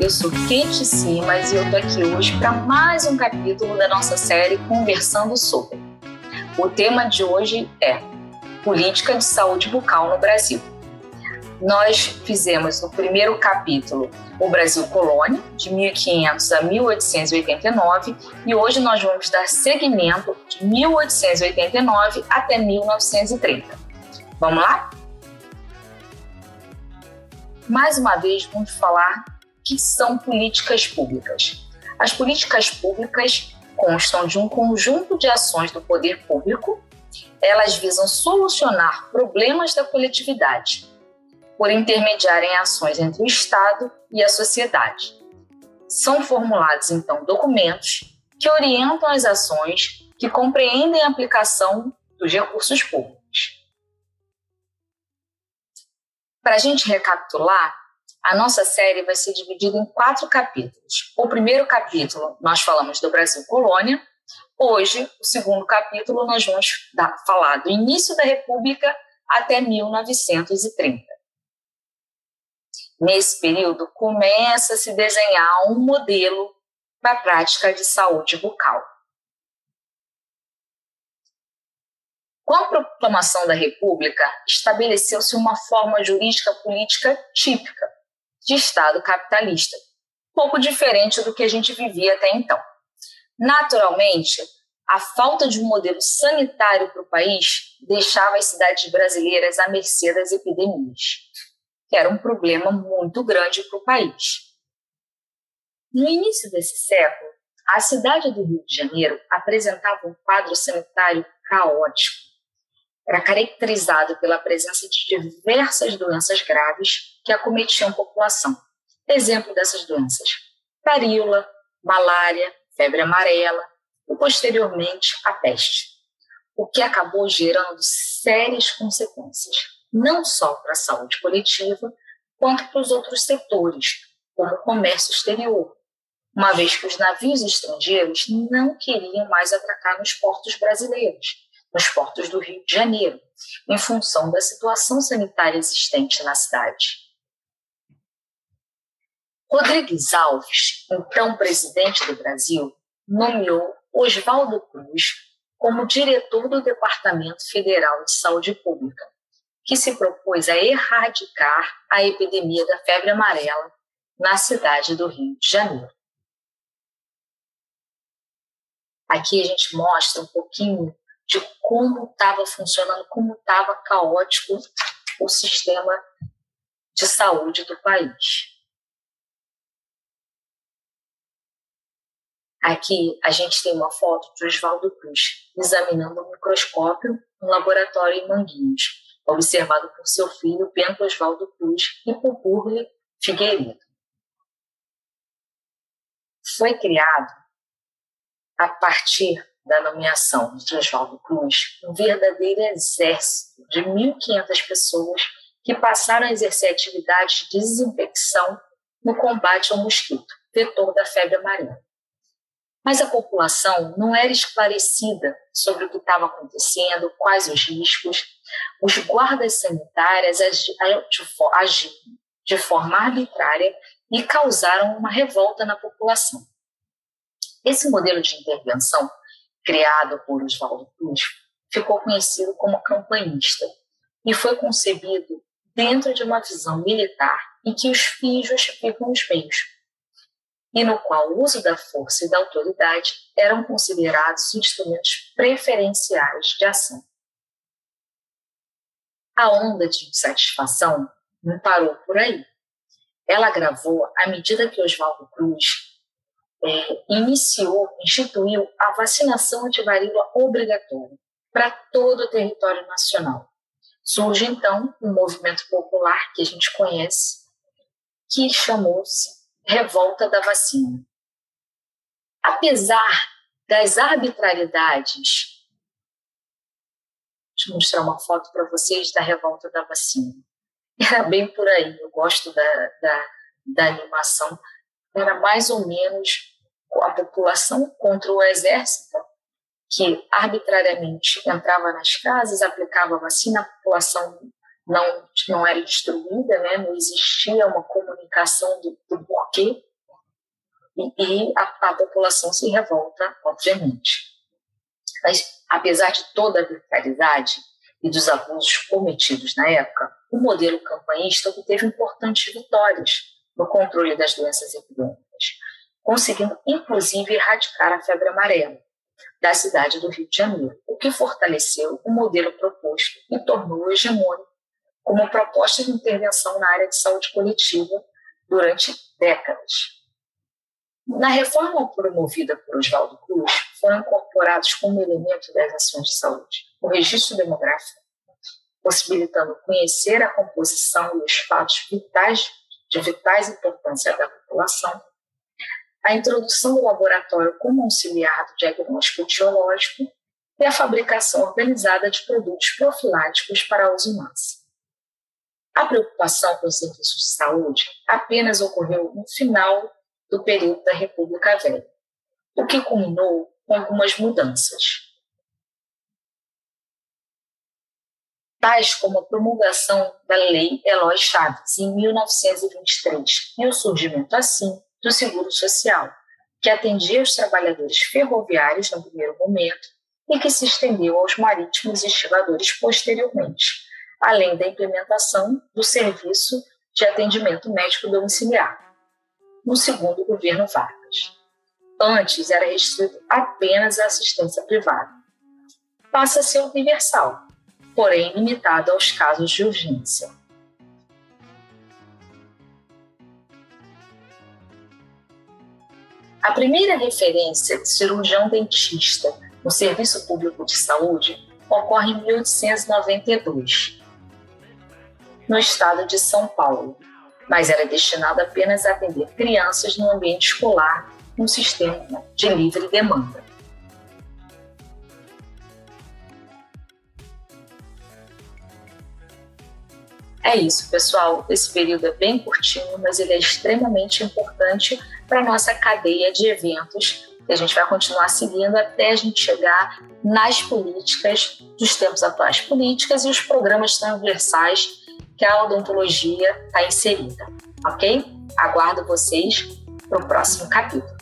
Eu sou Kate Simas e eu tô aqui hoje para mais um capítulo da nossa série Conversando sobre. O tema de hoje é Política de Saúde Bucal no Brasil. Nós fizemos no primeiro capítulo o Brasil Colônia, de 1500 a 1889, e hoje nós vamos dar seguimento de 1889 até 1930. Vamos lá? Mais uma vez, vamos falar que são políticas públicas. As políticas públicas constam de um conjunto de ações do poder público. Elas visam solucionar problemas da coletividade por intermediar em ações entre o Estado e a sociedade. São formulados, então, documentos que orientam as ações que compreendem a aplicação dos recursos públicos. Para a gente recapitular, a nossa série vai ser dividida em quatro capítulos. O primeiro capítulo, nós falamos do Brasil Colônia. Hoje, o segundo capítulo, nós vamos falar do início da República até 1930. Nesse período, começa a se desenhar um modelo para a prática de saúde bucal. Com a proclamação da República, estabeleceu-se uma forma jurídica política típica de Estado capitalista, pouco diferente do que a gente vivia até então. Naturalmente, a falta de um modelo sanitário para o país deixava as cidades brasileiras à mercê das epidemias, que era um problema muito grande para o país. No início desse século, a cidade do Rio de Janeiro apresentava um quadro sanitário caótico, era caracterizado pela presença de diversas doenças graves que acometiam a população. Exemplo dessas doenças: varíola, malária, febre amarela e, posteriormente, a peste, o que acabou gerando sérias consequências, não só para a saúde coletiva, quanto para os outros setores, como o comércio exterior, uma vez que os navios estrangeiros não queriam mais atracar nos portos brasileiros, nos portos do Rio de Janeiro, em função da situação sanitária existente na cidade. Rodrigues Alves, então presidente do Brasil, nomeou Oswaldo Cruz como diretor do Departamento Federal de Saúde Pública, que se propôs a erradicar a epidemia da febre amarela na cidade do Rio de Janeiro. Aqui a gente mostra um pouquinho de como estava funcionando, como estava caótico o sistema de saúde do país. Aqui a gente tem uma foto de Oswaldo Cruz examinando um microscópio no laboratório em Manguinhos, observado por seu filho Bento Oswaldo Cruz e por Burle Figueiredo. Foi criado a partir da nomeação de Oswaldo Cruz um verdadeiro exército de 1.500 pessoas que passaram a exercer atividades de desinfecção no combate ao mosquito, vetor da febre amarela. Mas a população não era esclarecida sobre o que estava acontecendo, quais os riscos. Os guardas sanitários agiram de forma arbitrária e causaram uma revolta na população. Esse modelo de intervenção criado por Oswaldo Cruz, ficou conhecido como campanhista e foi concebido dentro de uma visão militar em que os fins justificam os meios, e no qual o uso da força e da autoridade eram considerados instrumentos preferenciais de ação. A onda de insatisfação não parou por aí. Ela agravou à medida que Oswaldo Cruz é, iniciou, instituiu a vacinação antivaríola obrigatória para todo o território nacional. Surge então um movimento popular que a gente conhece, que chamou-se Revolta da Vacina. Apesar das arbitrariedades, deixa eu mostrar uma foto para vocês da Revolta da Vacina. Era bem por aí, eu gosto da, da, da animação. Era mais ou menos a população contra o exército, que arbitrariamente entrava nas casas, aplicava vacina, a população não, não era distribuída, né? não existia uma comunicação do, do porquê, e, e a, a, população se revolta, obviamente. Mas, apesar de toda a brutalidade e dos abusos cometidos na época, o modelo campanhista obteve importantes vitórias no controle das doenças epidêmicas, conseguindo inclusive erradicar a febre amarela da cidade do Rio de Janeiro, o que fortaleceu o modelo proposto e tornou-o hegemônico como proposta de intervenção na área de saúde coletiva durante décadas. Na reforma promovida por Oswaldo Cruz, foram incorporados como elemento das ações de saúde o registro demográfico, possibilitando conhecer a composição e os fatos vitais de vitais importância da população, a introdução do laboratório como auxiliar do diagnóstico etiológico e a fabricação organizada de produtos profiláticos para uso massa. A preocupação com os serviços de saúde apenas ocorreu no final do período da República Velha, o que culminou com algumas mudanças. Tais como a promulgação da Lei Eloy Chaves em 1923 e o surgimento, assim, do Seguro Social, que atendia os trabalhadores ferroviários no primeiro momento e que se estendeu aos marítimos e estivadores posteriormente, além da implementação do serviço de atendimento médico domiciliar, no segundo governo Vargas. Antes era restrito apenas à assistência privada. Passa a ser universal, porém limitado aos casos de urgência. A primeira referência de cirurgião dentista no Serviço Público de Saúde ocorre em 1892, no estado de São Paulo, mas era destinado apenas a atender crianças no ambiente escolar, num sistema de livre demanda. É isso, pessoal. Esse período é bem curtinho, mas ele é extremamente importante para a nossa cadeia de eventos que a gente vai continuar seguindo até a gente chegar nas políticas dos tempos atuais políticas e os programas transversais que a odontologia está inserida, ok? Aguardo vocês para o próximo capítulo.